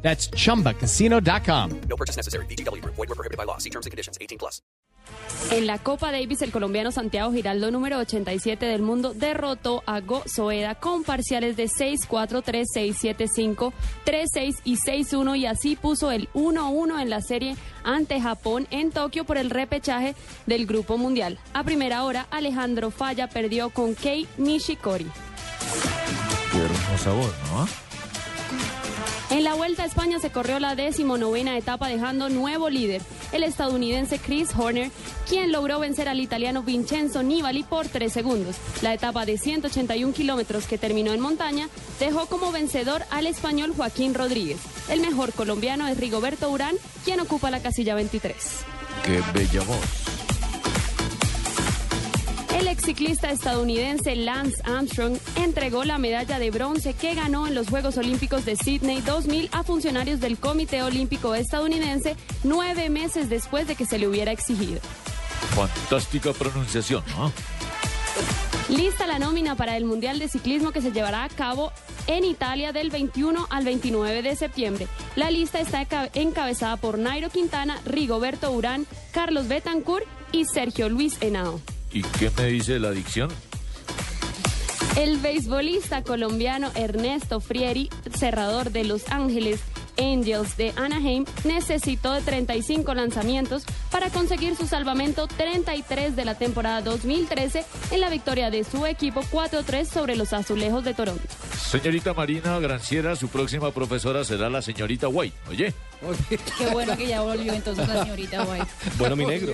That's chumbacasino.com. No purchase necessary. BGW. Void were prohibited by law. See terms and conditions. 18 plus. En la Copa Davis, el colombiano Santiago Giraldo, número 87 del mundo, derrotó a Go Soeda con parciales de 6-4, 3-6, 7-5, 3-6 y 6-1 y así puso el 1-1 en la serie ante Japón en Tokio por el repechaje del Grupo Mundial. A primera hora, Alejandro Falla perdió con Kei Nishikori. Qué hermosa voz, ¿no? En la Vuelta a España se corrió la decimonovena etapa dejando nuevo líder, el estadounidense Chris Horner, quien logró vencer al italiano Vincenzo Nibali por tres segundos. La etapa de 181 kilómetros que terminó en montaña dejó como vencedor al español Joaquín Rodríguez. El mejor colombiano es Rigoberto Urán, quien ocupa la casilla 23. Qué bella voz. Ciclista estadounidense Lance Armstrong entregó la medalla de bronce que ganó en los Juegos Olímpicos de Sydney 2000 a funcionarios del Comité Olímpico estadounidense nueve meses después de que se le hubiera exigido. Fantástica pronunciación, ¿no? Lista la nómina para el Mundial de Ciclismo que se llevará a cabo en Italia del 21 al 29 de septiembre. La lista está enca- encabezada por Nairo Quintana, Rigoberto Urán, Carlos Betancourt y Sergio Luis Henao. ¿Y qué me dice la adicción? El beisbolista colombiano Ernesto Frieri, cerrador de Los Ángeles Angels de Anaheim, necesitó de 35 lanzamientos para conseguir su salvamento 33 de la temporada 2013 en la victoria de su equipo 4-3 sobre los Azulejos de Toronto. Señorita Marina Granciera, su próxima profesora será la señorita White, ¿oye? Qué bueno que ya volvió entonces la señorita White. Bueno, mi negro.